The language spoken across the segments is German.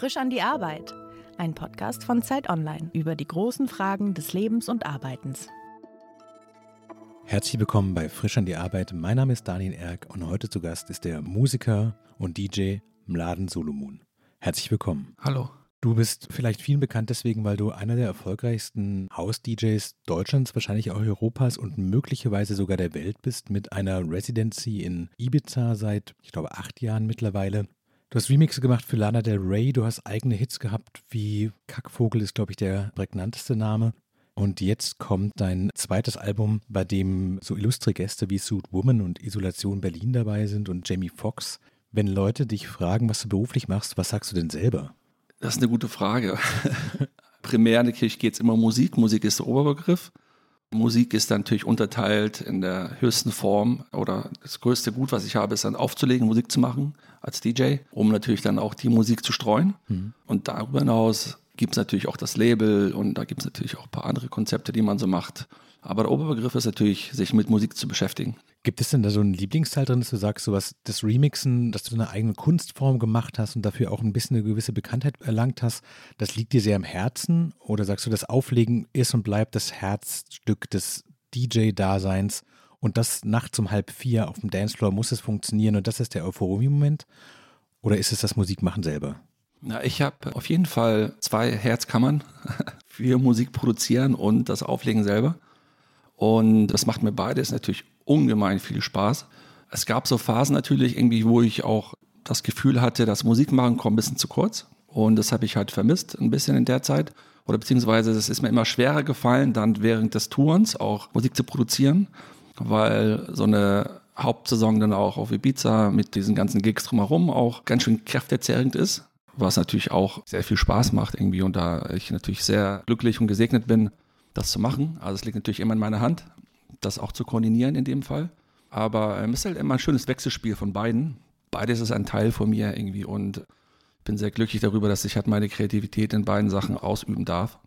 Frisch an die Arbeit. Ein Podcast von Zeit Online über die großen Fragen des Lebens und Arbeitens. Herzlich willkommen bei Frisch an die Arbeit. Mein Name ist Daniel Erck und heute zu Gast ist der Musiker und DJ Mladen Solomon. Herzlich willkommen. Hallo. Du bist vielleicht vielen bekannt deswegen, weil du einer der erfolgreichsten House-DJs Deutschlands, wahrscheinlich auch Europas und möglicherweise sogar der Welt bist, mit einer Residency in Ibiza seit, ich glaube, acht Jahren mittlerweile. Du hast Remixe gemacht für Lana Del Rey, du hast eigene Hits gehabt, wie Kackvogel ist, glaube ich, der prägnanteste Name. Und jetzt kommt dein zweites Album, bei dem so illustre Gäste wie Suit Woman und Isolation Berlin dabei sind und Jamie Foxx. Wenn Leute dich fragen, was du beruflich machst, was sagst du denn selber? Das ist eine gute Frage. Primär natürlich geht es immer um Musik. Musik ist der Oberbegriff. Musik ist dann natürlich unterteilt in der höchsten Form oder das größte Gut, was ich habe, ist dann aufzulegen, Musik zu machen als DJ, um natürlich dann auch die Musik zu streuen. Mhm. Und darüber hinaus gibt es natürlich auch das Label und da gibt es natürlich auch ein paar andere Konzepte, die man so macht. Aber der Oberbegriff ist natürlich, sich mit Musik zu beschäftigen. Gibt es denn da so einen Lieblingsteil drin, dass du sagst, so was, das Remixen, dass du eine eigene Kunstform gemacht hast und dafür auch ein bisschen eine gewisse Bekanntheit erlangt hast, das liegt dir sehr am Herzen? Oder sagst du, das Auflegen ist und bleibt das Herzstück des DJ-Daseins und das nachts um halb vier auf dem Dancefloor muss es funktionieren und das ist der Euphorie-Moment? Oder ist es das Musikmachen selber? Na, ich habe auf jeden Fall zwei Herzkammern für Musik produzieren und das Auflegen selber. Und das macht mir beides natürlich ungemein viel Spaß. Es gab so Phasen natürlich irgendwie, wo ich auch das Gefühl hatte, das Musikmachen kommt ein bisschen zu kurz. Und das habe ich halt vermisst, ein bisschen in der Zeit. Oder beziehungsweise es ist mir immer schwerer gefallen, dann während des Tourens auch Musik zu produzieren, weil so eine Hauptsaison dann auch auf Ibiza mit diesen ganzen Gigs drumherum auch ganz schön kräftezehrend ist, was natürlich auch sehr viel Spaß macht irgendwie und da ich natürlich sehr glücklich und gesegnet bin, das zu machen. Also es liegt natürlich immer in meiner Hand, das auch zu koordinieren in dem Fall. Aber ähm, es ist halt immer ein schönes Wechselspiel von beiden. Beides ist ein Teil von mir irgendwie und ich bin sehr glücklich darüber, dass ich halt meine Kreativität in beiden Sachen ausüben darf.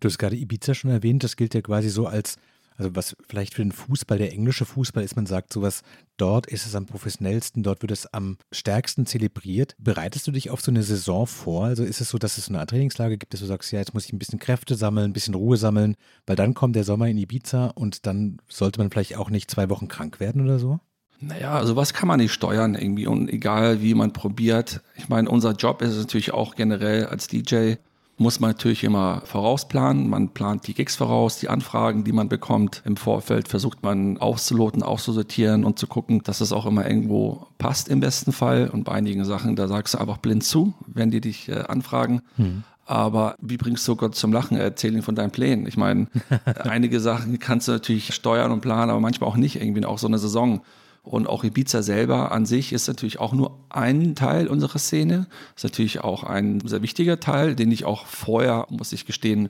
Du hast gerade Ibiza schon erwähnt, das gilt ja quasi so als also was vielleicht für den Fußball, der englische Fußball ist, man sagt sowas, dort ist es am professionellsten, dort wird es am stärksten zelebriert. Bereitest du dich auf so eine Saison vor? Also ist es so, dass es so eine Art Trainingslage gibt, dass du sagst, ja, jetzt muss ich ein bisschen Kräfte sammeln, ein bisschen Ruhe sammeln, weil dann kommt der Sommer in Ibiza und dann sollte man vielleicht auch nicht zwei Wochen krank werden oder so? Naja, also was kann man nicht steuern irgendwie und egal wie man probiert. Ich meine, unser Job ist es natürlich auch generell als DJ, muss man natürlich immer vorausplanen. Man plant die Gigs voraus, die Anfragen, die man bekommt. Im Vorfeld versucht man auszuloten, auszusortieren und zu gucken, dass es auch immer irgendwo passt im besten Fall. Und bei einigen Sachen, da sagst du einfach blind zu, wenn die dich äh, anfragen. Hm. Aber wie bringst du Gott zum Lachen? Erzähl ihn von deinen Plänen. Ich meine, einige Sachen kannst du natürlich steuern und planen, aber manchmal auch nicht. Irgendwie auch so eine Saison und auch Ibiza selber an sich ist natürlich auch nur ein Teil unserer Szene. Ist natürlich auch ein sehr wichtiger Teil, den ich auch vorher, muss ich gestehen,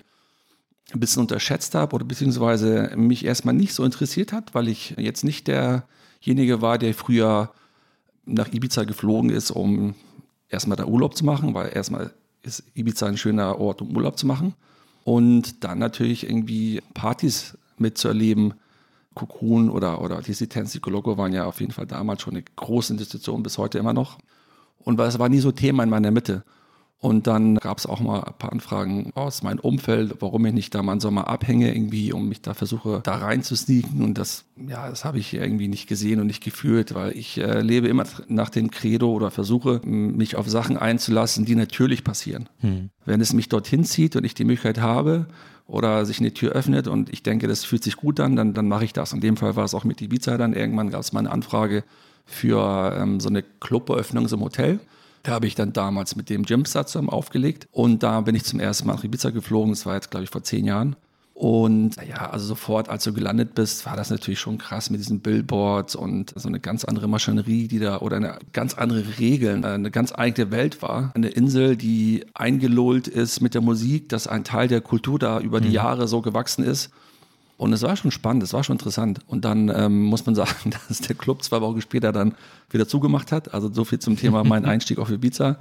ein bisschen unterschätzt habe oder beziehungsweise mich erstmal nicht so interessiert hat, weil ich jetzt nicht derjenige war, der früher nach Ibiza geflogen ist, um erstmal da Urlaub zu machen, weil erstmal ist Ibiza ein schöner Ort, um Urlaub zu machen. Und dann natürlich irgendwie Partys mitzuerleben, Cocoon oder, oder die Sitensi Coloco waren ja auf jeden Fall damals schon eine große Institution, bis heute immer noch. Und es war nie so Thema in meiner Mitte. Und dann gab es auch mal ein paar Anfragen aus meinem Umfeld, warum ich nicht da mal im Sommer abhänge irgendwie und mich da versuche, da rein zu sneaken. Und das, ja, das habe ich irgendwie nicht gesehen und nicht gefühlt, weil ich äh, lebe immer nach dem Credo oder versuche, mich auf Sachen einzulassen, die natürlich passieren. Hm. Wenn es mich dorthin zieht und ich die Möglichkeit habe oder sich eine Tür öffnet und ich denke, das fühlt sich gut an, dann, dann mache ich das. In dem Fall war es auch mit Ibiza dann. Irgendwann gab es mal eine Anfrage für ähm, so eine Cluberöffnung im Hotel. Da habe ich dann damals mit dem Jimster zusammen aufgelegt und da bin ich zum ersten Mal nach Ibiza geflogen. Das war jetzt, glaube ich, vor zehn Jahren. Und ja, also sofort, als du gelandet bist, war das natürlich schon krass mit diesen Billboards und so eine ganz andere Maschinerie, die da oder eine ganz andere Regeln, eine ganz eigene Welt war. Eine Insel, die eingelullt ist mit der Musik, dass ein Teil der Kultur da über die mhm. Jahre so gewachsen ist. Und es war schon spannend, es war schon interessant. Und dann ähm, muss man sagen, dass der Club zwei Wochen später dann wieder zugemacht hat. Also so viel zum Thema mein Einstieg auf Ibiza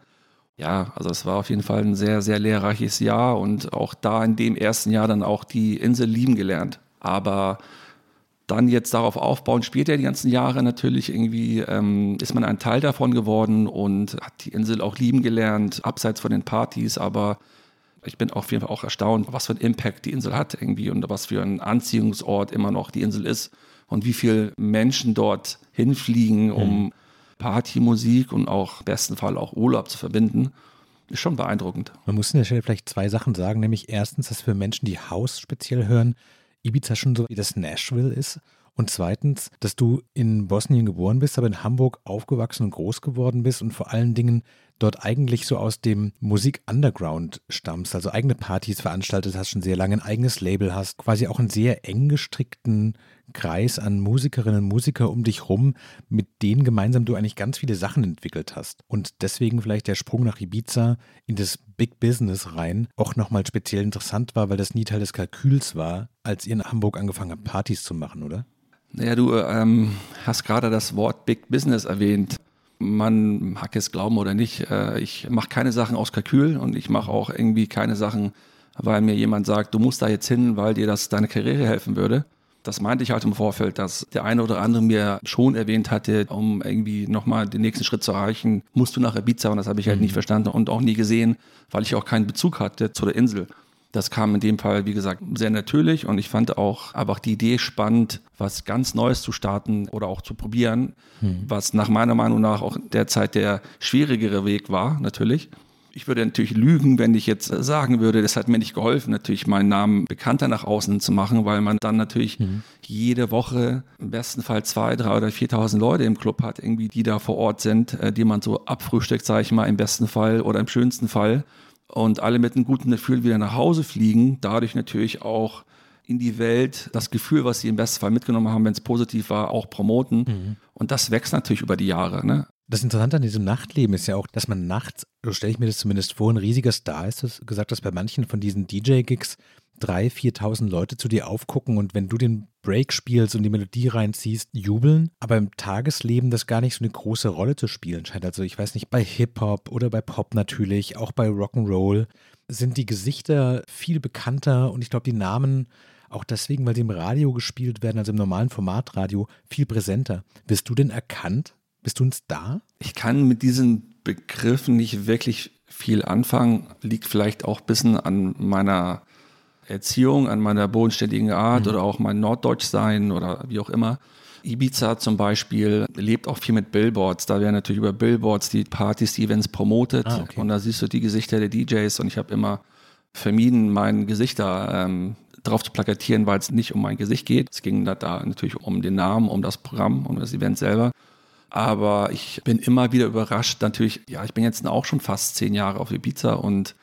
ja, also es war auf jeden Fall ein sehr, sehr lehrreiches Jahr und auch da in dem ersten Jahr dann auch die Insel lieben gelernt. Aber dann jetzt darauf aufbauen, später die ganzen Jahre natürlich irgendwie ähm, ist man ein Teil davon geworden und hat die Insel auch lieben gelernt, abseits von den Partys, aber ich bin auf jeden Fall auch erstaunt, was für einen Impact die Insel hat irgendwie und was für ein Anziehungsort immer noch die Insel ist und wie viele Menschen dort hinfliegen, um mhm. Partymusik und auch im besten Fall auch Urlaub zu verbinden. Ist schon beeindruckend. Man muss an der Stelle vielleicht zwei Sachen sagen, nämlich erstens, dass für Menschen, die Haus speziell hören, Ibiza schon so wie das Nashville ist. Und zweitens, dass du in Bosnien geboren bist, aber in Hamburg aufgewachsen und groß geworden bist und vor allen Dingen dort eigentlich so aus dem Musik-Underground stammst, also eigene Partys veranstaltet hast, schon sehr lange ein eigenes Label hast, quasi auch einen sehr eng gestrickten Kreis an Musikerinnen und Musiker um dich rum, mit denen gemeinsam du eigentlich ganz viele Sachen entwickelt hast. Und deswegen vielleicht der Sprung nach Ibiza in das Big Business rein auch nochmal speziell interessant war, weil das nie Teil des Kalküls war, als ihr in Hamburg angefangen habt, Partys zu machen, oder? Naja, du ähm, hast gerade das Wort Big Business erwähnt. Man mag es glauben oder nicht. Äh, ich mache keine Sachen aus Kalkül und ich mache auch irgendwie keine Sachen, weil mir jemand sagt, du musst da jetzt hin, weil dir das deine Karriere helfen würde das meinte ich halt im Vorfeld, dass der eine oder andere mir schon erwähnt hatte, um irgendwie nochmal den nächsten Schritt zu erreichen, musst du nach Ibiza und das habe ich halt mhm. nicht verstanden und auch nie gesehen, weil ich auch keinen Bezug hatte zu der Insel. Das kam in dem Fall, wie gesagt, sehr natürlich und ich fand auch einfach die Idee spannend, was ganz Neues zu starten oder auch zu probieren, mhm. was nach meiner Meinung nach auch derzeit der schwierigere Weg war, natürlich ich würde natürlich lügen, wenn ich jetzt sagen würde, das hat mir nicht geholfen, natürlich meinen Namen bekannter nach außen zu machen, weil man dann natürlich mhm. jede Woche im besten Fall zwei, drei oder 4.000 Leute im Club hat, irgendwie, die da vor Ort sind, äh, die man so abfrühstückt, sage ich mal, im besten Fall oder im schönsten Fall. Und alle mit einem guten Gefühl wieder nach Hause fliegen, dadurch natürlich auch in die Welt das Gefühl, was sie im besten Fall mitgenommen haben, wenn es positiv war, auch promoten. Mhm. Und das wächst natürlich über die Jahre. Ne? Das Interessante an diesem Nachtleben ist ja auch, dass man nachts, so stelle ich mir das zumindest vor, ein riesiger Star ist. Du hast gesagt, dass bei manchen von diesen DJ-Gigs 3.000, 4.000 Leute zu dir aufgucken und wenn du den Break spielst und die Melodie reinziehst, jubeln. Aber im Tagesleben das gar nicht so eine große Rolle zu spielen scheint. Also ich weiß nicht, bei Hip-Hop oder bei Pop natürlich, auch bei Rock'n'Roll sind die Gesichter viel bekannter und ich glaube, die Namen auch deswegen, weil sie im Radio gespielt werden, also im normalen Formatradio, viel präsenter. Wirst du denn erkannt bist du ein Star? Ich kann mit diesen Begriffen nicht wirklich viel anfangen. Liegt vielleicht auch ein bisschen an meiner Erziehung, an meiner bodenständigen Art mhm. oder auch mein Norddeutschsein oder wie auch immer. Ibiza zum Beispiel lebt auch viel mit Billboards. Da werden natürlich über Billboards die Partys, die Events promotet. Ah, okay. Und da siehst du die Gesichter der DJs. Und ich habe immer vermieden, mein Gesichter ähm, drauf zu plakatieren, weil es nicht um mein Gesicht geht. Es ging da, da natürlich um den Namen, um das Programm, um das Event selber. Aber ich bin immer wieder überrascht. Natürlich, ja, ich bin jetzt auch schon fast zehn Jahre auf Ibiza und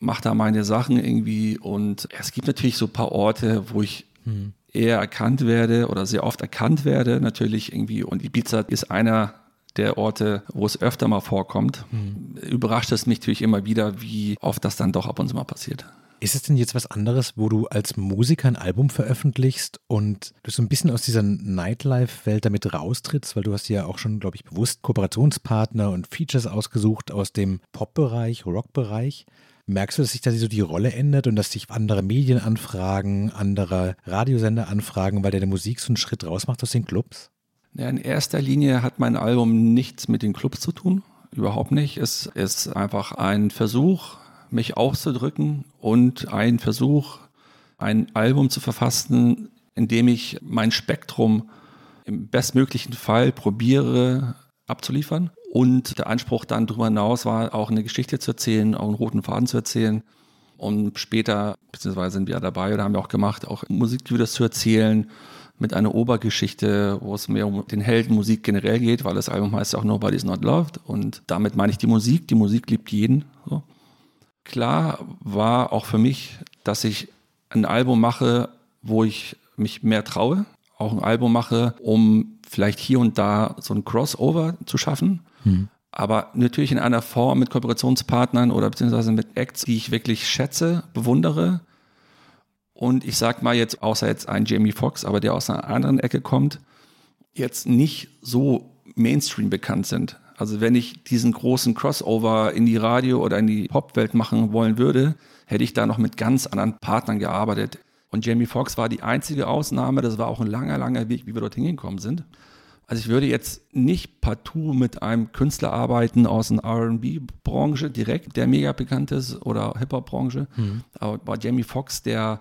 mache da meine Sachen irgendwie. Und es gibt natürlich so ein paar Orte, wo ich hm. eher erkannt werde oder sehr oft erkannt werde, natürlich irgendwie. Und Ibiza ist einer der Orte, wo es öfter mal vorkommt. Hm. Überrascht es mich natürlich immer wieder, wie oft das dann doch ab und zu mal passiert. Ist es denn jetzt was anderes, wo du als Musiker ein Album veröffentlichst und du so ein bisschen aus dieser Nightlife-Welt damit raustrittst, weil du hast ja auch schon, glaube ich, bewusst Kooperationspartner und Features ausgesucht aus dem Pop-Bereich, Rock-Bereich. Merkst du, dass sich da so die Rolle ändert und dass sich andere Medien anfragen, andere Radiosender anfragen, weil deine Musik so einen Schritt raus macht aus den Clubs? Ja, in erster Linie hat mein Album nichts mit den Clubs zu tun. Überhaupt nicht. Es ist einfach ein Versuch, mich auszudrücken und ein Versuch, ein Album zu verfassen, in dem ich mein Spektrum im bestmöglichen Fall probiere abzuliefern. Und der Anspruch dann darüber hinaus war, auch eine Geschichte zu erzählen, auch einen roten Faden zu erzählen. Und später, beziehungsweise sind wir dabei oder haben wir auch gemacht, auch Musikvideos zu erzählen mit einer Obergeschichte, wo es mehr um den Helden Musik generell geht, weil das Album heißt ja auch Nobody's Not Loved. Und damit meine ich die Musik. Die Musik liebt jeden. So. Klar war auch für mich, dass ich ein Album mache, wo ich mich mehr traue. Auch ein Album mache, um vielleicht hier und da so ein Crossover zu schaffen. Hm. Aber natürlich in einer Form mit Kooperationspartnern oder beziehungsweise mit Acts, die ich wirklich schätze, bewundere. Und ich sag mal jetzt, außer jetzt ein Jamie Foxx, aber der aus einer anderen Ecke kommt, jetzt nicht so Mainstream bekannt sind. Also wenn ich diesen großen Crossover in die Radio- oder in die Popwelt machen wollen würde, hätte ich da noch mit ganz anderen Partnern gearbeitet. Und Jamie Foxx war die einzige Ausnahme. Das war auch ein langer, langer Weg, wie wir dorthin gekommen sind. Also ich würde jetzt nicht partout mit einem Künstler arbeiten aus der R&B-Branche direkt, der mega bekannt ist oder Hip-Hop-Branche. Mhm. Aber bei Jamie Foxx, der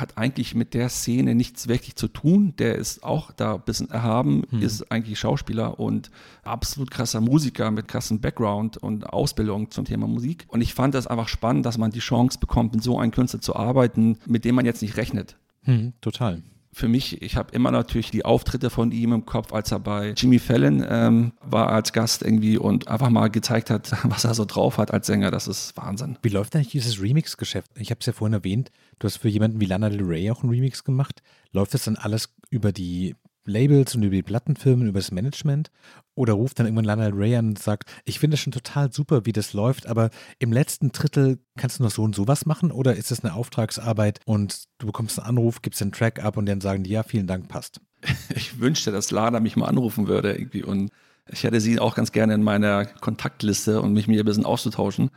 hat eigentlich mit der Szene nichts wirklich zu tun. Der ist auch da ein bisschen erhaben, mhm. ist eigentlich Schauspieler und absolut krasser Musiker mit krassem Background und Ausbildung zum Thema Musik. Und ich fand das einfach spannend, dass man die Chance bekommt, mit so einem Künstler zu arbeiten, mit dem man jetzt nicht rechnet. Mhm, total für mich, ich habe immer natürlich die Auftritte von ihm im Kopf, als er bei Jimmy Fallon ähm, war als Gast irgendwie und einfach mal gezeigt hat, was er so drauf hat als Sänger. Das ist Wahnsinn. Wie läuft eigentlich dieses Remix-Geschäft? Ich habe es ja vorhin erwähnt, du hast für jemanden wie Lana Del Rey auch einen Remix gemacht. Läuft das dann alles über die Labels und über die Plattenfirmen, über das Management? Oder ruft dann irgendwann Lana Rey an und sagt, ich finde es schon total super, wie das läuft, aber im letzten Drittel kannst du noch so und sowas machen? Oder ist das eine Auftragsarbeit und du bekommst einen Anruf, gibst den Track ab und dann sagen die, ja, vielen Dank, passt. Ich wünschte, dass Lana mich mal anrufen würde irgendwie und ich hätte sie auch ganz gerne in meiner Kontaktliste und mich mit ihr ein bisschen auszutauschen.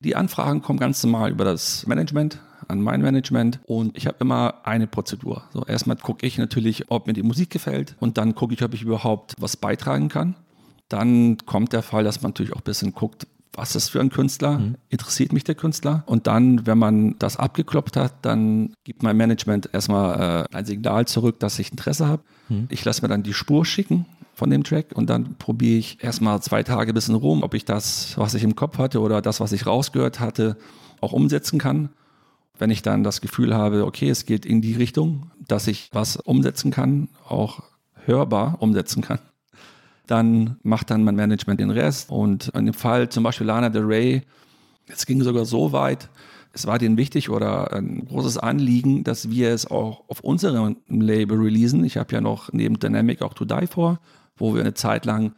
Die Anfragen kommen ganz normal über das Management, an mein Management und ich habe immer eine Prozedur. So erstmal gucke ich natürlich, ob mir die Musik gefällt und dann gucke ich, ob ich überhaupt was beitragen kann. Dann kommt der Fall, dass man natürlich auch ein bisschen guckt, was ist für ein Künstler, mhm. interessiert mich der Künstler. Und dann, wenn man das abgeklopft hat, dann gibt mein Management erstmal äh, ein Signal zurück, dass ich Interesse habe. Mhm. Ich lasse mir dann die Spur schicken von dem Track und dann probiere ich erstmal zwei Tage ein bisschen rum, ob ich das, was ich im Kopf hatte oder das, was ich rausgehört hatte, auch umsetzen kann. Wenn ich dann das Gefühl habe, okay, es geht in die Richtung, dass ich was umsetzen kann, auch hörbar umsetzen kann, dann macht dann mein Management den Rest. Und in dem Fall zum Beispiel Lana Del Rey, es ging sogar so weit, es war denen wichtig oder ein großes Anliegen, dass wir es auch auf unserem Label releasen. Ich habe ja noch neben Dynamic auch To Die For, wo wir eine Zeit lang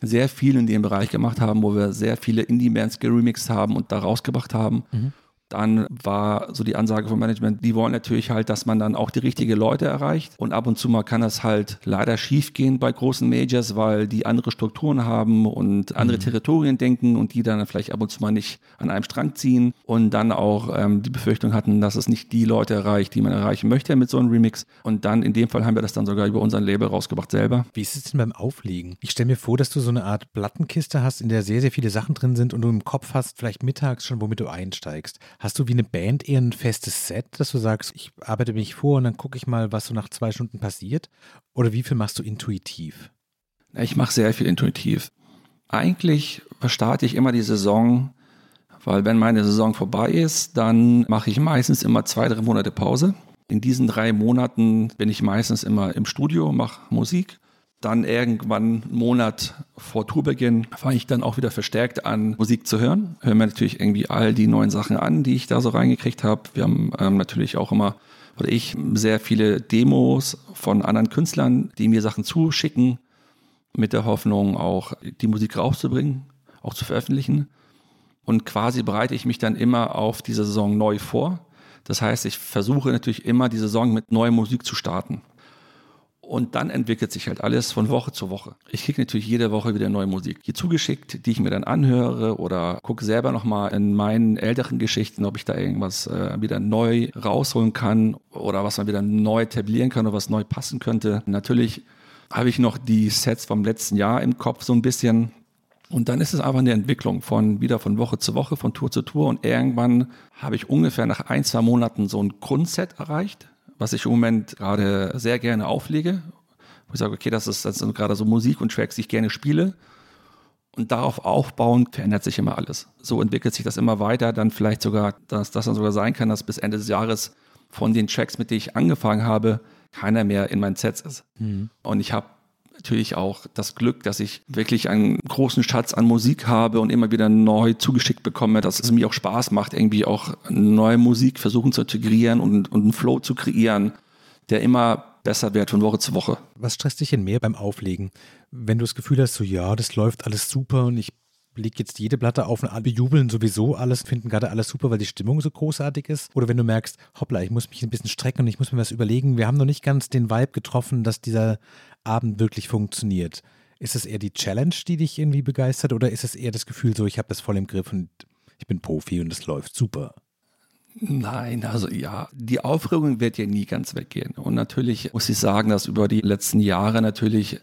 sehr viel in dem Bereich gemacht haben, wo wir sehr viele Indie-Bands geremixed haben und da rausgebracht haben. Mhm. Dann war so die Ansage vom Management, die wollen natürlich halt, dass man dann auch die richtigen Leute erreicht. Und ab und zu mal kann das halt leider schief gehen bei großen Majors, weil die andere Strukturen haben und andere mhm. Territorien denken und die dann vielleicht ab und zu mal nicht an einem Strang ziehen und dann auch ähm, die Befürchtung hatten, dass es nicht die Leute erreicht, die man erreichen möchte mit so einem Remix. Und dann in dem Fall haben wir das dann sogar über unseren Label rausgebracht selber. Wie ist es denn beim Auflegen? Ich stelle mir vor, dass du so eine Art Plattenkiste hast, in der sehr, sehr viele Sachen drin sind und du im Kopf hast, vielleicht mittags schon, womit du einsteigst. Hast du wie eine Band eher ein festes Set, dass du sagst, ich arbeite mich vor und dann gucke ich mal, was so nach zwei Stunden passiert? Oder wie viel machst du intuitiv? Ich mache sehr viel intuitiv. Eigentlich starte ich immer die Saison, weil wenn meine Saison vorbei ist, dann mache ich meistens immer zwei, drei Monate Pause. In diesen drei Monaten bin ich meistens immer im Studio, mache Musik dann irgendwann einen Monat vor Tourbeginn fange ich dann auch wieder verstärkt an, Musik zu hören. Höre mir natürlich irgendwie all die neuen Sachen an, die ich da so reingekriegt habe. Wir haben ähm, natürlich auch immer, oder ich, sehr viele Demos von anderen Künstlern, die mir Sachen zuschicken, mit der Hoffnung auch die Musik rauszubringen, auch zu veröffentlichen. Und quasi bereite ich mich dann immer auf diese Saison neu vor. Das heißt, ich versuche natürlich immer die Saison mit neuer Musik zu starten. Und dann entwickelt sich halt alles von Woche zu Woche. Ich kriege natürlich jede Woche wieder neue Musik hier zugeschickt, die ich mir dann anhöre oder gucke selber nochmal in meinen älteren Geschichten, ob ich da irgendwas äh, wieder neu rausholen kann oder was man wieder neu etablieren kann oder was neu passen könnte. Natürlich habe ich noch die Sets vom letzten Jahr im Kopf so ein bisschen. Und dann ist es einfach eine Entwicklung von wieder von Woche zu Woche, von Tour zu Tour. Und irgendwann habe ich ungefähr nach ein, zwei Monaten so ein Grundset erreicht was ich im Moment gerade sehr gerne auflege. Wo ich sage, okay, das ist, das sind gerade so Musik und Tracks, die ich gerne spiele. Und darauf aufbauend verändert sich immer alles. So entwickelt sich das immer weiter. Dann vielleicht sogar, dass das dann sogar sein kann, dass bis Ende des Jahres von den Tracks, mit denen ich angefangen habe, keiner mehr in meinen Sets ist. Mhm. Und ich habe natürlich auch das Glück, dass ich wirklich einen großen Schatz an Musik habe und immer wieder neu zugeschickt bekomme, dass es mir auch Spaß macht, irgendwie auch neue Musik versuchen zu integrieren und, und einen Flow zu kreieren, der immer besser wird von Woche zu Woche. Was stresst dich denn mehr beim Auflegen? Wenn du das Gefühl hast, so ja, das läuft alles super und ich lege jetzt jede Platte auf und alle jubeln sowieso alles, finden gerade alles super, weil die Stimmung so großartig ist. Oder wenn du merkst, hoppla, ich muss mich ein bisschen strecken und ich muss mir was überlegen, wir haben noch nicht ganz den Vibe getroffen, dass dieser Abend wirklich funktioniert. Ist es eher die Challenge, die dich irgendwie begeistert oder ist es eher das Gefühl so, ich habe das voll im Griff und ich bin Profi und es läuft super? Nein, also ja, die Aufregung wird ja nie ganz weggehen. Und natürlich muss ich sagen, dass über die letzten Jahre natürlich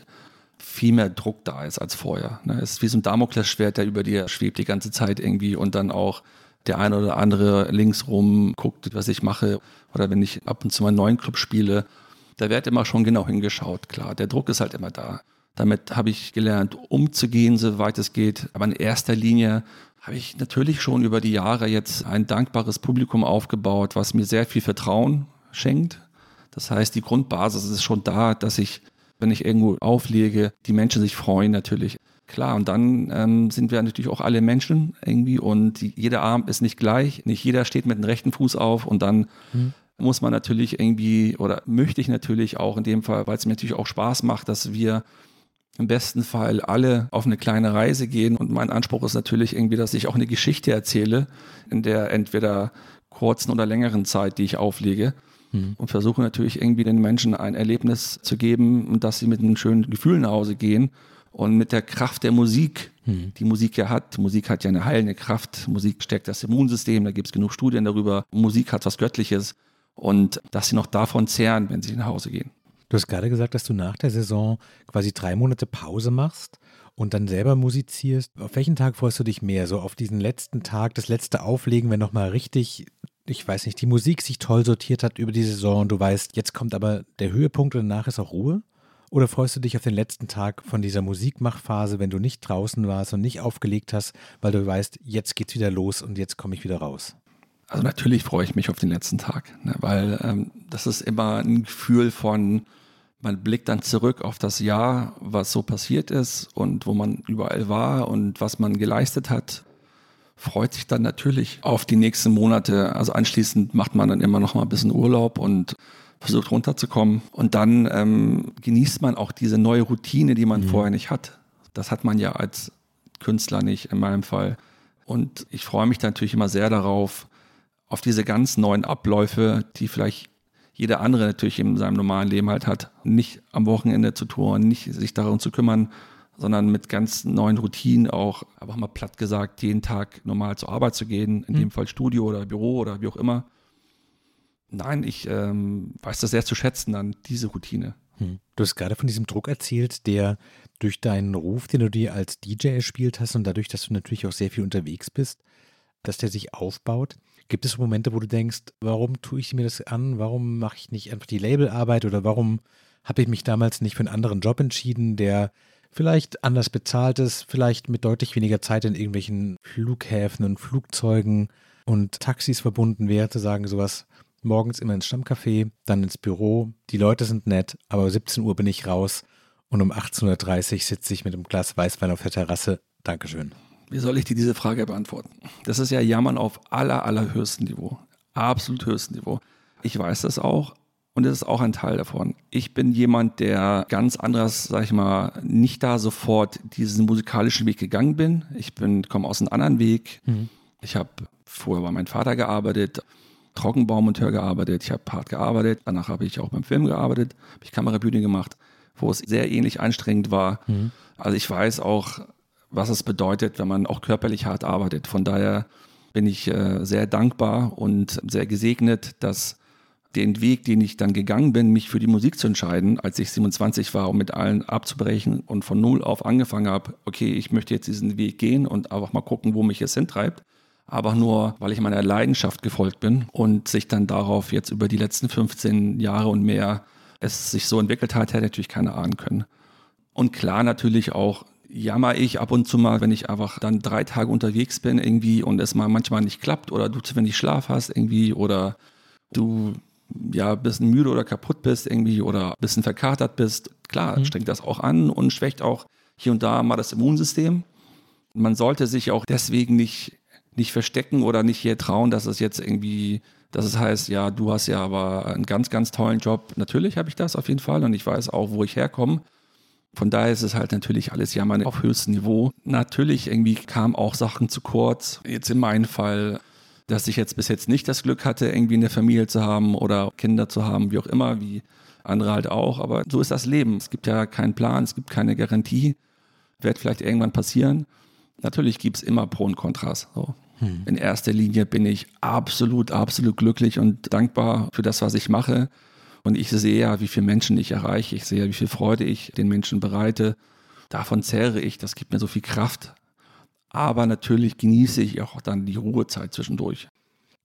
viel mehr Druck da ist als vorher. Ne? Es ist wie so ein Damoklesschwert, der über dir schwebt die ganze Zeit irgendwie und dann auch der eine oder andere links rum guckt, was ich mache. Oder wenn ich ab und zu mal einen neuen Club spiele, da wird immer schon genau hingeschaut, klar. Der Druck ist halt immer da. Damit habe ich gelernt, umzugehen, soweit es geht. Aber in erster Linie habe ich natürlich schon über die Jahre jetzt ein dankbares Publikum aufgebaut, was mir sehr viel Vertrauen schenkt. Das heißt, die Grundbasis ist schon da, dass ich, wenn ich irgendwo auflege, die Menschen sich freuen natürlich. Klar, und dann ähm, sind wir natürlich auch alle Menschen irgendwie und die, jeder Arm ist nicht gleich. Nicht jeder steht mit dem rechten Fuß auf und dann mhm. muss man natürlich irgendwie oder möchte ich natürlich auch in dem Fall, weil es mir natürlich auch Spaß macht, dass wir im besten Fall alle auf eine kleine Reise gehen. Und mein Anspruch ist natürlich irgendwie, dass ich auch eine Geschichte erzähle, in der entweder kurzen oder längeren Zeit, die ich auflege. Mhm. Und versuche natürlich irgendwie den Menschen ein Erlebnis zu geben dass sie mit einem schönen Gefühl nach Hause gehen. Und mit der Kraft der Musik, mhm. die Musik ja hat, Musik hat ja eine heilende Kraft, Musik stärkt das Immunsystem, da gibt es genug Studien darüber. Musik hat was Göttliches und dass sie noch davon zehren, wenn sie nach Hause gehen. Du hast gerade gesagt, dass du nach der Saison quasi drei Monate Pause machst und dann selber musizierst. Auf welchen Tag freust du dich mehr? So auf diesen letzten Tag, das letzte Auflegen, wenn nochmal richtig, ich weiß nicht, die Musik sich toll sortiert hat über die Saison und du weißt, jetzt kommt aber der Höhepunkt und danach ist auch Ruhe? Oder freust du dich auf den letzten Tag von dieser Musikmachphase, wenn du nicht draußen warst und nicht aufgelegt hast, weil du weißt, jetzt geht's wieder los und jetzt komme ich wieder raus? Also natürlich freue ich mich auf den letzten Tag, ne, weil ähm, das ist immer ein Gefühl von, man blickt dann zurück auf das Jahr, was so passiert ist und wo man überall war und was man geleistet hat, freut sich dann natürlich auf die nächsten Monate. Also anschließend macht man dann immer noch mal ein bisschen Urlaub und versucht runterzukommen. Und dann ähm, genießt man auch diese neue Routine, die man mhm. vorher nicht hat. Das hat man ja als Künstler nicht in meinem Fall. Und ich freue mich natürlich immer sehr darauf, auf diese ganz neuen Abläufe, die vielleicht jeder andere natürlich in seinem normalen Leben halt hat, nicht am Wochenende zu touren, nicht sich darum zu kümmern, sondern mit ganz neuen Routinen auch, einfach mal platt gesagt, jeden Tag normal zur Arbeit zu gehen, in mhm. dem Fall Studio oder Büro oder wie auch immer. Nein, ich ähm, weiß das sehr zu schätzen, dann diese Routine. Hm. Du hast gerade von diesem Druck erzählt, der durch deinen Ruf, den du dir als DJ erspielt hast und dadurch, dass du natürlich auch sehr viel unterwegs bist, dass der sich aufbaut. Gibt es Momente, wo du denkst, warum tue ich mir das an? Warum mache ich nicht einfach die Labelarbeit oder warum habe ich mich damals nicht für einen anderen Job entschieden, der vielleicht anders bezahlt ist, vielleicht mit deutlich weniger Zeit in irgendwelchen Flughäfen und Flugzeugen und Taxis verbunden wäre, zu sagen, sowas morgens immer ins Stammcafé, dann ins Büro, die Leute sind nett, aber 17 Uhr bin ich raus und um 18.30 Uhr sitze ich mit einem Glas Weißwein auf der Terrasse. Dankeschön. Wie soll ich dir diese Frage beantworten? Das ist ja Jammern auf aller, allerhöchstem Niveau. Absolut höchstem Niveau. Ich weiß das auch und es ist auch ein Teil davon. Ich bin jemand, der ganz anders, sag ich mal, nicht da sofort diesen musikalischen Weg gegangen bin. Ich bin, komme aus einem anderen Weg. Mhm. Ich habe vorher bei meinem Vater gearbeitet, Trockenbaumonteur gearbeitet, ich habe hart gearbeitet, danach habe ich auch beim Film gearbeitet, habe ich Kamerabühne gemacht, wo es sehr ähnlich anstrengend war. Mhm. Also ich weiß auch, was es bedeutet, wenn man auch körperlich hart arbeitet. Von daher bin ich äh, sehr dankbar und sehr gesegnet, dass den Weg, den ich dann gegangen bin, mich für die Musik zu entscheiden, als ich 27 war, um mit allen abzubrechen und von null auf angefangen habe, okay, ich möchte jetzt diesen Weg gehen und einfach mal gucken, wo mich es hintreibt. Aber nur, weil ich meiner Leidenschaft gefolgt bin und sich dann darauf jetzt über die letzten 15 Jahre und mehr es sich so entwickelt hat, hätte natürlich keiner ahnen können. Und klar natürlich auch jammer ich ab und zu mal, wenn ich einfach dann drei Tage unterwegs bin irgendwie und es mal manchmal nicht klappt oder du zu wenig Schlaf hast irgendwie oder du ja ein bisschen müde oder kaputt bist irgendwie oder ein bisschen verkatert bist. Klar, mhm. strengt das auch an und schwächt auch hier und da mal das Immunsystem. Man sollte sich auch deswegen nicht, nicht verstecken oder nicht hier trauen, dass es jetzt irgendwie, dass es heißt, ja, du hast ja aber einen ganz, ganz tollen Job. Natürlich habe ich das auf jeden Fall und ich weiß auch, wo ich herkomme. Von daher ist es halt natürlich alles ja mal auf höchstem Niveau. Natürlich irgendwie kamen auch Sachen zu kurz. Jetzt in meinem Fall, dass ich jetzt bis jetzt nicht das Glück hatte, irgendwie eine Familie zu haben oder Kinder zu haben, wie auch immer, wie andere halt auch. Aber so ist das Leben. Es gibt ja keinen Plan, es gibt keine Garantie. Wird vielleicht irgendwann passieren. Natürlich gibt es immer Pro und Kontras. So. Hm. In erster Linie bin ich absolut, absolut glücklich und dankbar für das, was ich mache. Und ich sehe ja, wie viele Menschen ich erreiche. Ich sehe ja, wie viel Freude ich den Menschen bereite. Davon zehre ich. Das gibt mir so viel Kraft. Aber natürlich genieße ich auch dann die Ruhezeit zwischendurch.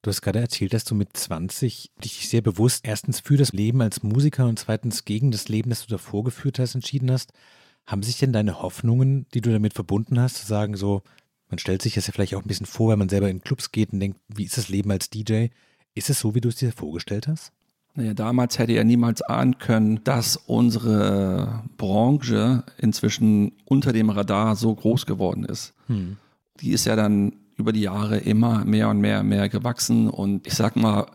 Du hast gerade erzählt, dass du mit 20 dich sehr bewusst erstens für das Leben als Musiker und zweitens gegen das Leben, das du davor geführt hast, entschieden hast. Haben sich denn deine Hoffnungen, die du damit verbunden hast, zu sagen, so, man stellt sich das ja vielleicht auch ein bisschen vor, wenn man selber in Clubs geht und denkt, wie ist das Leben als DJ? Ist es so, wie du es dir vorgestellt hast? Naja, damals hätte er niemals ahnen können, dass unsere Branche inzwischen unter dem Radar so groß geworden ist. Hm. Die ist ja dann über die Jahre immer mehr und mehr und mehr gewachsen. Und ich sag mal,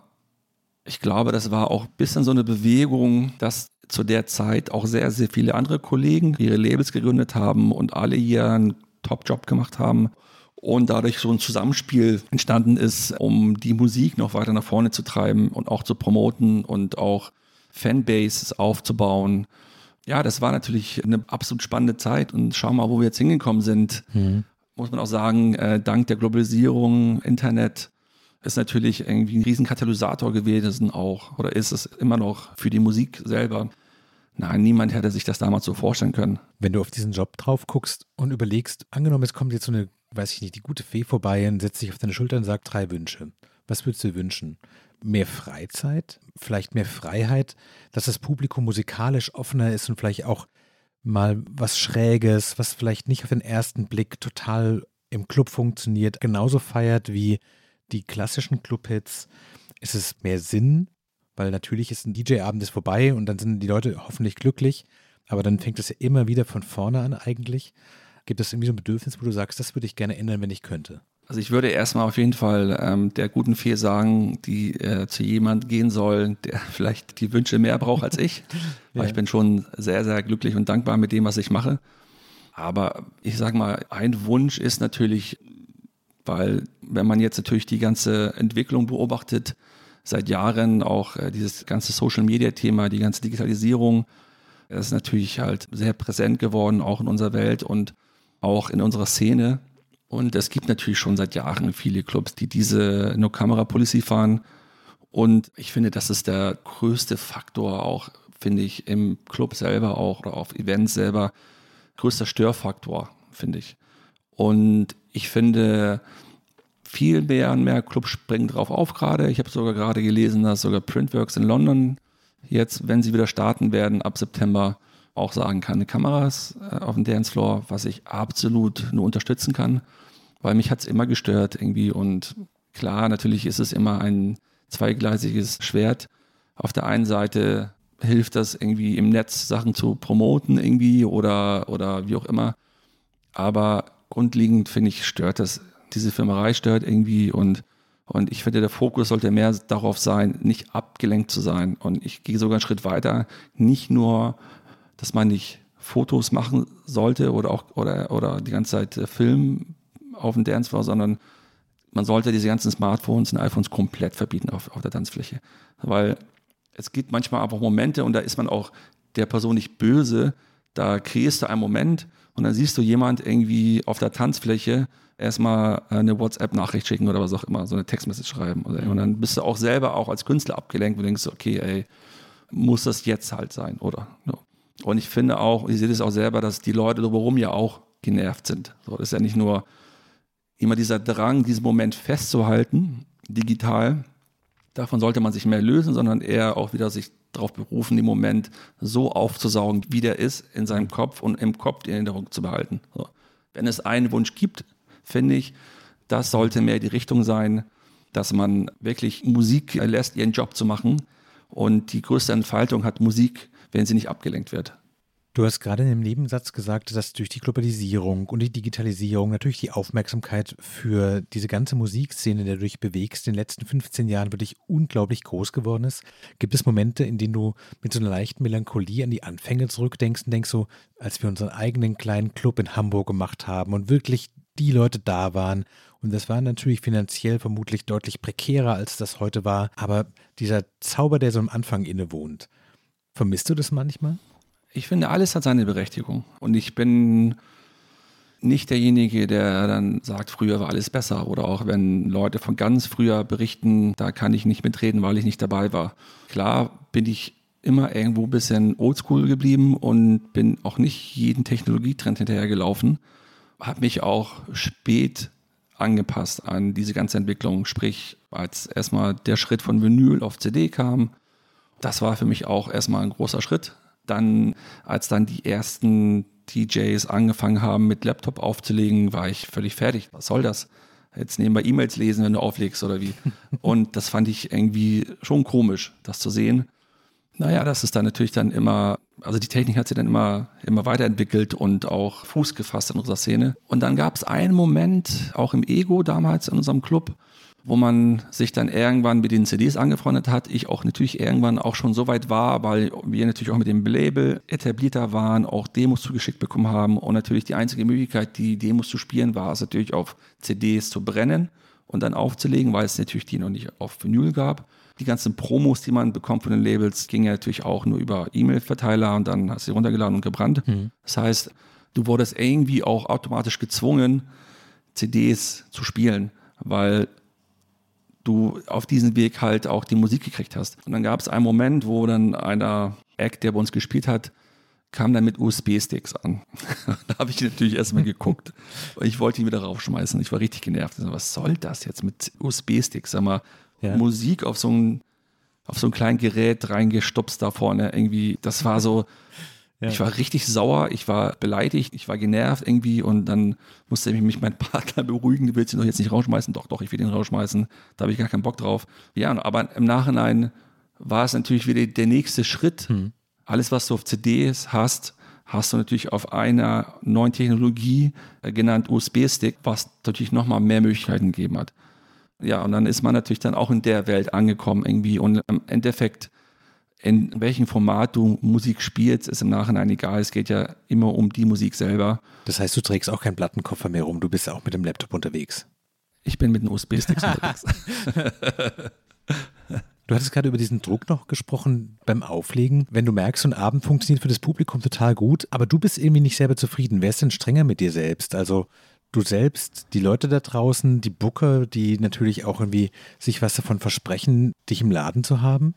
ich glaube, das war auch ein bisschen so eine Bewegung, dass zu der Zeit auch sehr, sehr viele andere Kollegen ihre Labels gegründet haben und alle ihren Top-Job gemacht haben und dadurch so ein Zusammenspiel entstanden ist, um die Musik noch weiter nach vorne zu treiben und auch zu promoten und auch Fanbases aufzubauen. Ja, das war natürlich eine absolut spannende Zeit und schau mal, wo wir jetzt hingekommen sind. Mhm. Muss man auch sagen, äh, dank der Globalisierung, Internet, ist natürlich irgendwie ein Riesenkatalysator gewesen auch oder ist es immer noch für die Musik selber. Nein, niemand hätte sich das damals so vorstellen können. Wenn du auf diesen Job drauf guckst und überlegst, angenommen, es kommt jetzt so eine, weiß ich nicht, die gute Fee vorbei und setzt sich auf deine Schulter und sagt drei Wünsche. Was würdest du wünschen? Mehr Freizeit? Vielleicht mehr Freiheit? Dass das Publikum musikalisch offener ist und vielleicht auch mal was Schräges, was vielleicht nicht auf den ersten Blick total im Club funktioniert, genauso feiert wie die klassischen Clubhits? Ist es mehr Sinn? Weil natürlich ist ein DJ-Abend ist vorbei und dann sind die Leute hoffentlich glücklich, aber dann fängt es ja immer wieder von vorne an eigentlich. Gibt es irgendwie so ein Bedürfnis, wo du sagst, das würde ich gerne ändern, wenn ich könnte? Also ich würde erstmal auf jeden Fall ähm, der guten Fee sagen, die äh, zu jemand gehen soll, der vielleicht die Wünsche mehr braucht als ich. ja. Weil ich bin schon sehr, sehr glücklich und dankbar mit dem, was ich mache. Aber ich sage mal, ein Wunsch ist natürlich weil wenn man jetzt natürlich die ganze Entwicklung beobachtet, seit Jahren auch äh, dieses ganze Social-Media-Thema, die ganze Digitalisierung, ist natürlich halt sehr präsent geworden, auch in unserer Welt und auch in unserer Szene. Und es gibt natürlich schon seit Jahren viele Clubs, die diese No-Camera-Policy fahren. Und ich finde, das ist der größte Faktor auch, finde ich, im Club selber auch oder auf Events selber. Größter Störfaktor, finde ich. Und ich finde, viel mehr und mehr Clubs springen drauf auf gerade. Ich habe sogar gerade gelesen, dass sogar Printworks in London jetzt, wenn sie wieder starten werden, ab September auch sagen kann, Kameras äh, auf dem Dancefloor, was ich absolut nur unterstützen kann, weil mich hat es immer gestört irgendwie und klar, natürlich ist es immer ein zweigleisiges Schwert. Auf der einen Seite hilft das irgendwie im Netz Sachen zu promoten irgendwie oder, oder wie auch immer. Aber grundlegend finde ich, stört das, diese Filmerei stört irgendwie und, und ich finde, der Fokus sollte mehr darauf sein, nicht abgelenkt zu sein. Und ich gehe sogar einen Schritt weiter, nicht nur, dass man nicht Fotos machen sollte oder auch oder, oder die ganze Zeit äh, filmen auf dem Dancefloor, sondern man sollte diese ganzen Smartphones und iPhones komplett verbieten auf, auf der Tanzfläche. Weil es gibt manchmal einfach Momente und da ist man auch der Person nicht böse, da kreierst du einen Moment und dann siehst du jemand irgendwie auf der Tanzfläche erstmal eine WhatsApp-Nachricht schicken oder was auch immer, so eine Textmessage schreiben. Und dann bist du auch selber auch als Künstler abgelenkt und denkst, okay, ey, muss das jetzt halt sein, oder? Und ich finde auch, ich sehe das auch selber, dass die Leute drumherum ja auch genervt sind. So, das ist ja nicht nur immer dieser Drang, diesen Moment festzuhalten, digital. Davon sollte man sich mehr lösen, sondern eher auch wieder sich darauf berufen, den Moment so aufzusaugen, wie der ist, in seinem Kopf und im Kopf die Erinnerung zu behalten. So. Wenn es einen Wunsch gibt, finde ich, das sollte mehr die Richtung sein, dass man wirklich Musik lässt, ihren Job zu machen. Und die größte Entfaltung hat Musik, wenn sie nicht abgelenkt wird. Du hast gerade in dem Nebensatz gesagt, dass durch die Globalisierung und die Digitalisierung natürlich die Aufmerksamkeit für diese ganze Musikszene, der du dich bewegst, in den letzten 15 Jahren wirklich unglaublich groß geworden ist. Gibt es Momente, in denen du mit so einer leichten Melancholie an die Anfänge zurückdenkst und denkst so, als wir unseren eigenen kleinen Club in Hamburg gemacht haben und wirklich die Leute da waren. Und das war natürlich finanziell vermutlich deutlich prekärer, als das heute war. Aber dieser Zauber, der so am Anfang innewohnt, vermisst du das manchmal? Ich finde, alles hat seine Berechtigung. Und ich bin nicht derjenige, der dann sagt, früher war alles besser. Oder auch wenn Leute von ganz früher berichten, da kann ich nicht mitreden, weil ich nicht dabei war. Klar bin ich immer irgendwo ein bisschen oldschool geblieben und bin auch nicht jeden Technologietrend hinterhergelaufen. Habe mich auch spät angepasst an diese ganze Entwicklung. Sprich, als erstmal der Schritt von Vinyl auf CD kam, das war für mich auch erstmal ein großer Schritt. Dann, als dann die ersten DJs angefangen haben, mit Laptop aufzulegen, war ich völlig fertig. Was soll das? Jetzt wir E-Mails lesen, wenn du auflegst oder wie. Und das fand ich irgendwie schon komisch, das zu sehen. Naja, das ist dann natürlich dann immer, also die Technik hat sich dann immer, immer weiterentwickelt und auch Fuß gefasst in unserer Szene. Und dann gab es einen Moment, auch im Ego damals in unserem Club, wo man sich dann irgendwann mit den CDs angefreundet hat. Ich auch natürlich irgendwann auch schon so weit war, weil wir natürlich auch mit dem Label etablierter waren, auch Demos zugeschickt bekommen haben. Und natürlich die einzige Möglichkeit, die Demos zu spielen, war es natürlich auf CDs zu brennen und dann aufzulegen, weil es natürlich die noch nicht auf Vinyl gab. Die ganzen Promos, die man bekommt von den Labels, gingen ja natürlich auch nur über E-Mail-Verteiler und dann hast du sie runtergeladen und gebrannt. Mhm. Das heißt, du wurdest irgendwie auch automatisch gezwungen, CDs zu spielen, weil du auf diesem Weg halt auch die Musik gekriegt hast. Und dann gab es einen Moment, wo dann einer Act, der bei uns gespielt hat, kam dann mit USB-Sticks an. da habe ich natürlich erstmal geguckt. Ich wollte ihn wieder raufschmeißen. Ich war richtig genervt. Was soll das jetzt mit USB-Sticks? Sag mal, ja. Musik auf so ein auf so ein kleines Gerät reingestupst da vorne irgendwie. Das war so, ja. Ich war richtig sauer, ich war beleidigt, ich war genervt irgendwie und dann musste mich mein Partner beruhigen, du willst ihn doch jetzt nicht rausschmeißen. Doch, doch, ich will ihn rausschmeißen. Da habe ich gar keinen Bock drauf. Ja, aber im Nachhinein war es natürlich wieder der nächste Schritt. Hm. Alles, was du auf CDs hast, hast du natürlich auf einer neuen Technologie, äh, genannt USB-Stick, was natürlich nochmal mehr Möglichkeiten gegeben hat. Ja, und dann ist man natürlich dann auch in der Welt angekommen irgendwie und im Endeffekt in welchem Format du Musik spielst, ist im Nachhinein egal. Es geht ja immer um die Musik selber. Das heißt, du trägst auch keinen Plattenkoffer mehr rum, du bist ja auch mit dem Laptop unterwegs. Ich bin mit einem USB-Stick unterwegs. Du hattest gerade über diesen Druck noch gesprochen beim Auflegen. Wenn du merkst, so ein Abend funktioniert für das Publikum total gut, aber du bist irgendwie nicht selber zufrieden. Wer ist denn strenger mit dir selbst? Also du selbst, die Leute da draußen, die Booker, die natürlich auch irgendwie sich was davon versprechen, dich im Laden zu haben?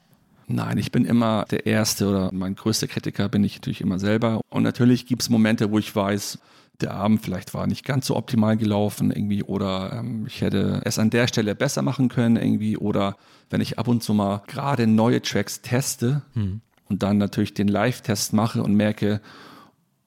Nein, ich bin immer der Erste oder mein größter Kritiker bin ich natürlich immer selber. Und natürlich gibt es Momente, wo ich weiß, der Abend vielleicht war nicht ganz so optimal gelaufen irgendwie oder ähm, ich hätte es an der Stelle besser machen können irgendwie oder wenn ich ab und zu mal gerade neue Tracks teste hm. und dann natürlich den Live-Test mache und merke,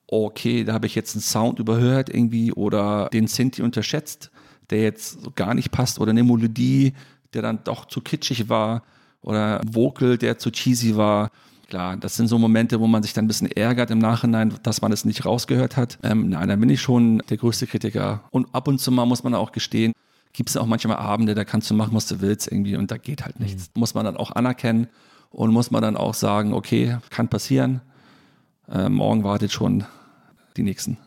okay, da habe ich jetzt einen Sound überhört irgendwie oder den Sinti unterschätzt, der jetzt so gar nicht passt oder eine Melodie, der dann doch zu kitschig war oder Vocal, der zu cheesy war. Klar, das sind so Momente, wo man sich dann ein bisschen ärgert im Nachhinein, dass man es nicht rausgehört hat. Ähm, nein, dann bin ich schon der größte Kritiker. Und ab und zu mal muss man auch gestehen, gibt es auch manchmal Abende, da kannst du machen, was du willst irgendwie und da geht halt nichts. Mhm. Muss man dann auch anerkennen und muss man dann auch sagen, okay, kann passieren. Äh, morgen wartet schon die nächsten.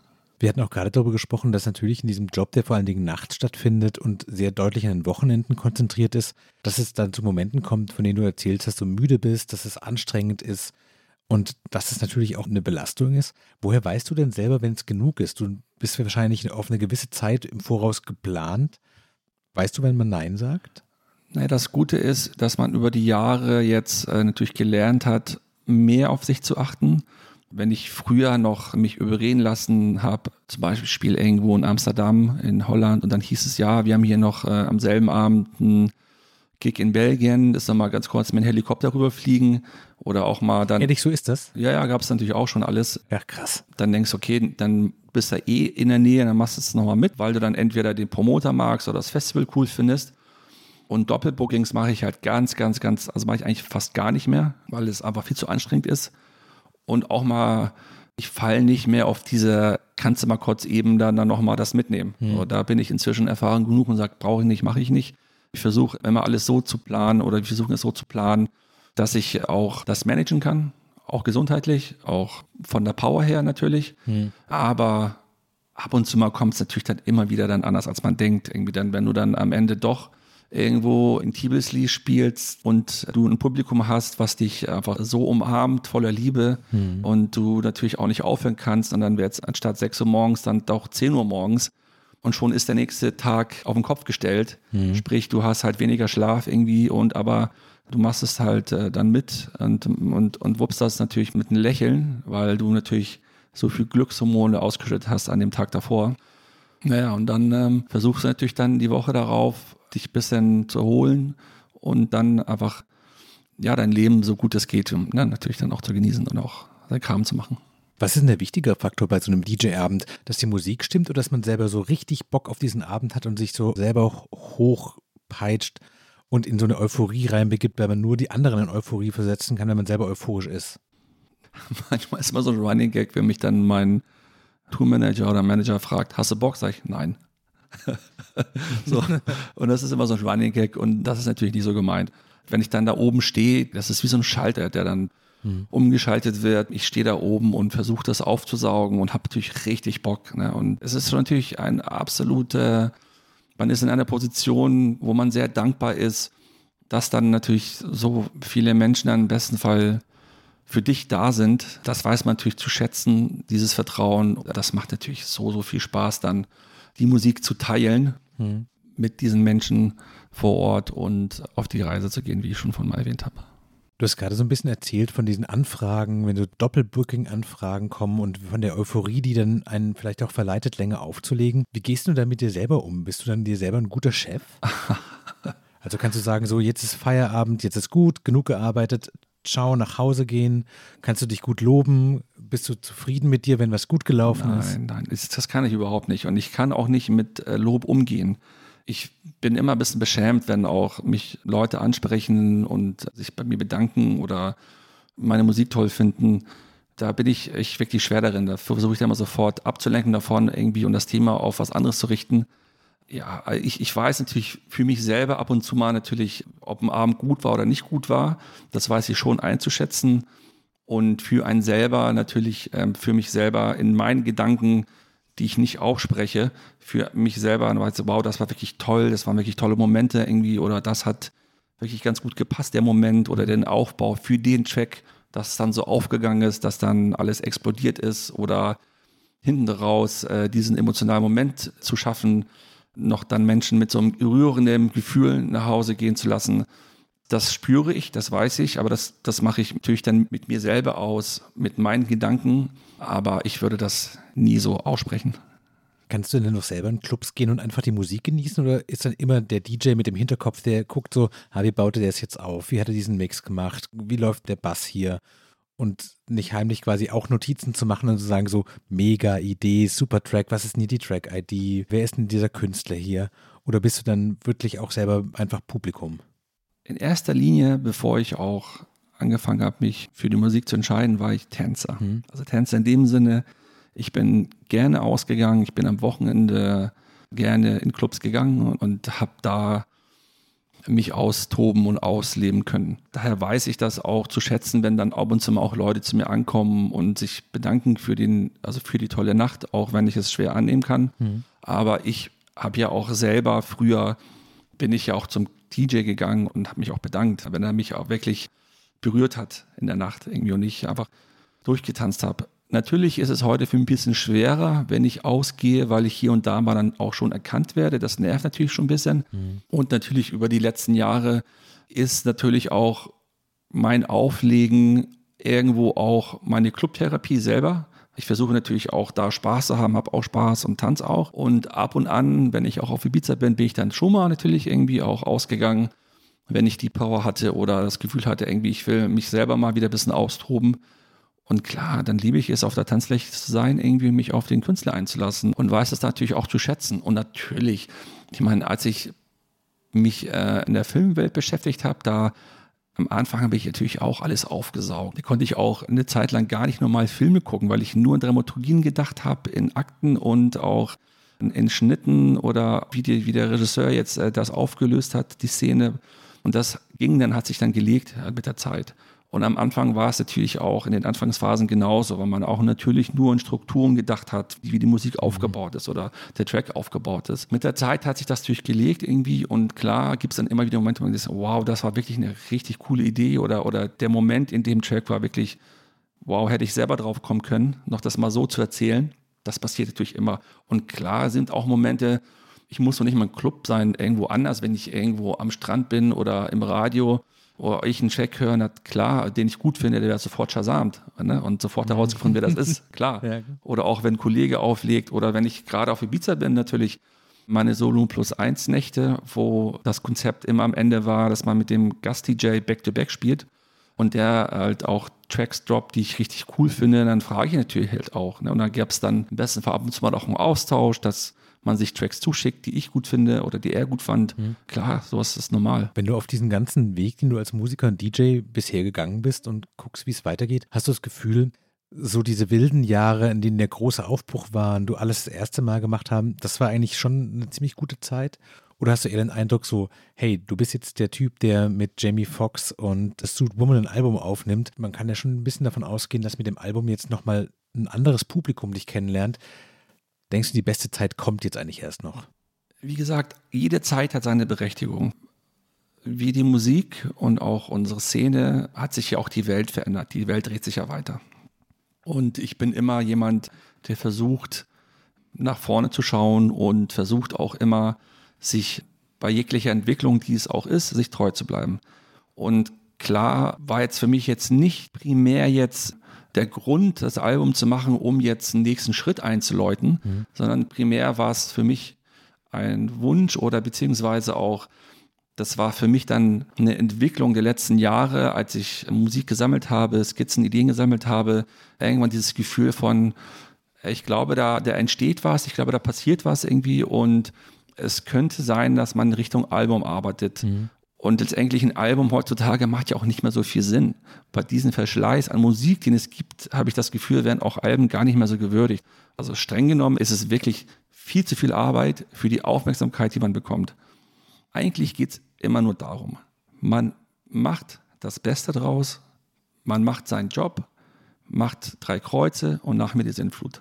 Wir hatten auch gerade darüber gesprochen, dass natürlich in diesem Job, der vor allen Dingen nachts stattfindet und sehr deutlich an den Wochenenden konzentriert ist, dass es dann zu Momenten kommt, von denen du erzählst, dass du müde bist, dass es anstrengend ist und dass es natürlich auch eine Belastung ist. Woher weißt du denn selber, wenn es genug ist? Du bist wahrscheinlich auf eine gewisse Zeit im Voraus geplant. Weißt du, wenn man Nein sagt? Naja, das Gute ist, dass man über die Jahre jetzt äh, natürlich gelernt hat, mehr auf sich zu achten wenn ich früher noch mich überreden lassen habe, zum Beispiel Spiel irgendwo in Amsterdam, in Holland, und dann hieß es ja, wir haben hier noch äh, am selben Abend einen Gig in Belgien, das dann mal ganz kurz mit dem Helikopter rüberfliegen oder auch mal dann. Ehrlich, so ist das? Ja, ja, gab es natürlich auch schon alles. Ja, krass. Dann denkst du, okay, dann bist du eh in der Nähe, dann machst du es nochmal mit, weil du dann entweder den Promoter magst oder das Festival cool findest. Und Doppelbookings mache ich halt ganz, ganz, ganz, also mache ich eigentlich fast gar nicht mehr, weil es einfach viel zu anstrengend ist und auch mal, ich falle nicht mehr auf diese, kannst du mal kurz eben dann, dann nochmal das mitnehmen. Mhm. So, da bin ich inzwischen erfahren genug und sage, brauche ich nicht, mache ich nicht. Ich versuche immer alles so zu planen oder wir versuchen es so zu planen, dass ich auch das managen kann, auch gesundheitlich, auch von der Power her natürlich. Mhm. Aber ab und zu mal kommt es natürlich dann immer wieder dann anders, als man denkt. Irgendwie dann, wenn du dann am Ende doch irgendwo in Tibelsli spielst und du ein Publikum hast, was dich einfach so umarmt, voller Liebe mhm. und du natürlich auch nicht aufhören kannst und dann wird es anstatt 6 Uhr morgens dann doch 10 Uhr morgens und schon ist der nächste Tag auf den Kopf gestellt. Mhm. Sprich, du hast halt weniger Schlaf irgendwie und aber du machst es halt äh, dann mit und, und, und wuppst das natürlich mit einem Lächeln, weil du natürlich so viel Glückshormone ausgeschüttet hast an dem Tag davor. Naja, und dann ähm, versuchst du natürlich dann die Woche darauf, dich ein bisschen zu erholen und dann einfach, ja, dein Leben so gut es geht, um, ne, natürlich dann auch zu genießen und auch dein Kram zu machen. Was ist denn der wichtige Faktor bei so einem DJ-Abend? Dass die Musik stimmt oder dass man selber so richtig Bock auf diesen Abend hat und sich so selber hochpeitscht und in so eine Euphorie reinbegibt, weil man nur die anderen in Euphorie versetzen kann, wenn man selber euphorisch ist? Manchmal ist mal so ein Running Gag, wenn mich dann mein Tourmanager oder Manager fragt, hast du Bock? Sag ich, nein. so. Und das ist immer so ein Running Gag und das ist natürlich nicht so gemeint. Wenn ich dann da oben stehe, das ist wie so ein Schalter, der dann mhm. umgeschaltet wird. Ich stehe da oben und versuche das aufzusaugen und habe natürlich richtig Bock. Ne? Und es ist natürlich ein absoluter, man ist in einer Position, wo man sehr dankbar ist, dass dann natürlich so viele Menschen dann im besten Fall für dich da sind. Das weiß man natürlich zu schätzen, dieses Vertrauen. Das macht natürlich so, so viel Spaß dann, die Musik zu teilen mhm. mit diesen Menschen vor Ort und auf die Reise zu gehen, wie ich schon von mal erwähnt habe. Du hast gerade so ein bisschen erzählt von diesen Anfragen, wenn so Doppelbooking-Anfragen kommen und von der Euphorie, die dann einen vielleicht auch verleitet, länger aufzulegen. Wie gehst du da mit dir selber um? Bist du dann dir selber ein guter Chef? also kannst du sagen, so jetzt ist Feierabend, jetzt ist gut, genug gearbeitet, ciao, nach Hause gehen? Kannst du dich gut loben? Bist du zufrieden mit dir, wenn was gut gelaufen nein, ist? Nein, nein, das kann ich überhaupt nicht. Und ich kann auch nicht mit äh, Lob umgehen ich bin immer ein bisschen beschämt, wenn auch mich Leute ansprechen und sich bei mir bedanken oder meine Musik toll finden. Da bin ich, ich wirklich schwer darin. Da versuche ich dann immer sofort abzulenken davon irgendwie und das Thema auf was anderes zu richten. Ja, ich, ich weiß natürlich für mich selber ab und zu mal natürlich, ob ein Abend gut war oder nicht gut war. Das weiß ich schon einzuschätzen. Und für einen selber natürlich, ähm, für mich selber in meinen Gedanken die ich nicht ausspreche, für mich selber, und weiß, wow, das war wirklich toll, das waren wirklich tolle Momente irgendwie oder das hat wirklich ganz gut gepasst, der Moment oder den Aufbau für den Track, dass es dann so aufgegangen ist, dass dann alles explodiert ist oder hinten raus äh, diesen emotionalen Moment zu schaffen, noch dann Menschen mit so einem rührenden Gefühl nach Hause gehen zu lassen. Das spüre ich, das weiß ich, aber das, das mache ich natürlich dann mit mir selber aus, mit meinen Gedanken aber ich würde das nie so aussprechen. Kannst du denn noch selber in Clubs gehen und einfach die Musik genießen oder ist dann immer der DJ mit dem Hinterkopf, der guckt so, wie baute der es jetzt auf? Wie hat er diesen Mix gemacht? Wie läuft der Bass hier? Und nicht heimlich quasi auch Notizen zu machen und zu sagen, so mega Idee, super Track, was ist denn die Track-ID? Wer ist denn dieser Künstler hier? Oder bist du dann wirklich auch selber einfach Publikum? In erster Linie, bevor ich auch angefangen habe, mich für die Musik zu entscheiden, war ich Tänzer. Mhm. Also Tänzer in dem Sinne, ich bin gerne ausgegangen, ich bin am Wochenende gerne in Clubs gegangen und, und habe da mich austoben und ausleben können. Daher weiß ich das auch zu schätzen, wenn dann ab und zu mal auch Leute zu mir ankommen und sich bedanken für den, also für die tolle Nacht, auch wenn ich es schwer annehmen kann. Mhm. Aber ich habe ja auch selber früher bin ich ja auch zum DJ gegangen und habe mich auch bedankt, wenn er mich auch wirklich berührt hat in der Nacht irgendwie und ich einfach durchgetanzt habe. Natürlich ist es heute für mich ein bisschen schwerer, wenn ich ausgehe, weil ich hier und da mal dann auch schon erkannt werde. Das nervt natürlich schon ein bisschen. Mhm. Und natürlich über die letzten Jahre ist natürlich auch mein Auflegen irgendwo auch meine Clubtherapie selber. Ich versuche natürlich auch da Spaß zu haben, habe auch Spaß und tanz auch. Und ab und an, wenn ich auch auf Ibiza bin, bin ich dann schon mal natürlich irgendwie auch ausgegangen wenn ich die Power hatte oder das Gefühl hatte, irgendwie, ich will mich selber mal wieder ein bisschen austoben. Und klar, dann liebe ich es, auf der Tanzfläche zu sein, irgendwie mich auf den Künstler einzulassen und weiß es natürlich auch zu schätzen. Und natürlich, ich meine, als ich mich äh, in der Filmwelt beschäftigt habe, da am Anfang habe ich natürlich auch alles aufgesaugt. Da konnte ich auch eine Zeit lang gar nicht normal Filme gucken, weil ich nur in Dramaturgien gedacht habe, in Akten und auch in, Schnitten oder wie, die, wie der Regisseur jetzt äh, das aufgelöst hat, die Szene. Und das ging dann, hat sich dann gelegt mit der Zeit. Und am Anfang war es natürlich auch in den Anfangsphasen genauso, weil man auch natürlich nur in Strukturen gedacht hat, wie die Musik mhm. aufgebaut ist oder der Track aufgebaut ist. Mit der Zeit hat sich das natürlich gelegt irgendwie und klar gibt es dann immer wieder Momente, wo man sagt, wow, das war wirklich eine richtig coole Idee oder, oder der Moment in dem Track war wirklich, wow, hätte ich selber drauf kommen können, noch das mal so zu erzählen. Das passiert natürlich immer. Und klar sind auch Momente, ich muss doch nicht mal im Club sein, irgendwo anders, wenn ich irgendwo am Strand bin oder im Radio oder ich einen Check höre, na klar, den ich gut finde, der wird sofort shazamt ne? und sofort herausgefunden, wer das ist, klar. Oder auch wenn ein Kollege auflegt oder wenn ich gerade auf Ibiza bin, natürlich meine Solo plus eins Nächte, wo das Konzept immer am Ende war, dass man mit dem Gast-DJ Back-to-Back spielt und der halt auch Tracks droppt, die ich richtig cool finde, dann frage ich natürlich halt auch. Ne? Und dann gab es dann im besten Fall ab und zu mal auch einen Austausch, dass man sich Tracks zuschickt, die ich gut finde oder die er gut fand. Mhm. Klar, sowas ist normal. Wenn du auf diesen ganzen Weg, den du als Musiker und DJ bisher gegangen bist und guckst, wie es weitergeht, hast du das Gefühl, so diese wilden Jahre, in denen der große Aufbruch war und du alles das erste Mal gemacht haben, das war eigentlich schon eine ziemlich gute Zeit? Oder hast du eher den Eindruck so, hey, du bist jetzt der Typ, der mit Jamie Foxx und Suit Woman ein Album aufnimmt. Man kann ja schon ein bisschen davon ausgehen, dass mit dem Album jetzt nochmal ein anderes Publikum dich kennenlernt, Denkst du, die beste Zeit kommt jetzt eigentlich erst noch? Wie gesagt, jede Zeit hat seine Berechtigung. Wie die Musik und auch unsere Szene hat sich ja auch die Welt verändert. Die Welt dreht sich ja weiter. Und ich bin immer jemand, der versucht, nach vorne zu schauen und versucht auch immer, sich bei jeglicher Entwicklung, die es auch ist, sich treu zu bleiben. Und klar war jetzt für mich jetzt nicht primär jetzt der Grund, das Album zu machen, um jetzt einen nächsten Schritt einzuläuten, mhm. sondern primär war es für mich ein Wunsch oder beziehungsweise auch, das war für mich dann eine Entwicklung der letzten Jahre, als ich Musik gesammelt habe, Skizzen, Ideen gesammelt habe, irgendwann dieses Gefühl von, ich glaube, da, da entsteht was, ich glaube, da passiert was irgendwie und es könnte sein, dass man in Richtung Album arbeitet. Mhm. Und letztendlich ein Album heutzutage macht ja auch nicht mehr so viel Sinn. Bei diesem Verschleiß an Musik, den es gibt, habe ich das Gefühl, werden auch Alben gar nicht mehr so gewürdigt. Also streng genommen ist es wirklich viel zu viel Arbeit für die Aufmerksamkeit, die man bekommt. Eigentlich geht es immer nur darum, man macht das Beste draus, man macht seinen Job, macht drei Kreuze und nach mir die Sinnflut.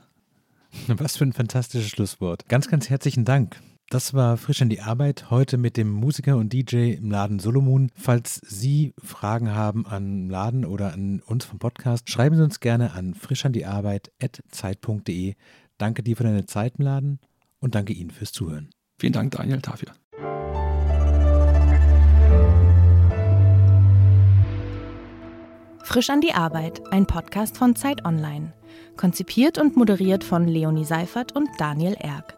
Was für ein fantastisches Schlusswort. Ganz, ganz herzlichen Dank. Das war frisch an die Arbeit heute mit dem Musiker und DJ im Laden Solomon. Falls Sie Fragen haben an Laden oder an uns vom Podcast, schreiben Sie uns gerne an frischandiarbeit.zeit.de. Danke dir für deine Zeit im Laden und danke Ihnen fürs Zuhören. Vielen Dank, Daniel, dafür. Frisch an die Arbeit, ein Podcast von Zeit Online. Konzipiert und moderiert von Leonie Seifert und Daniel Erck.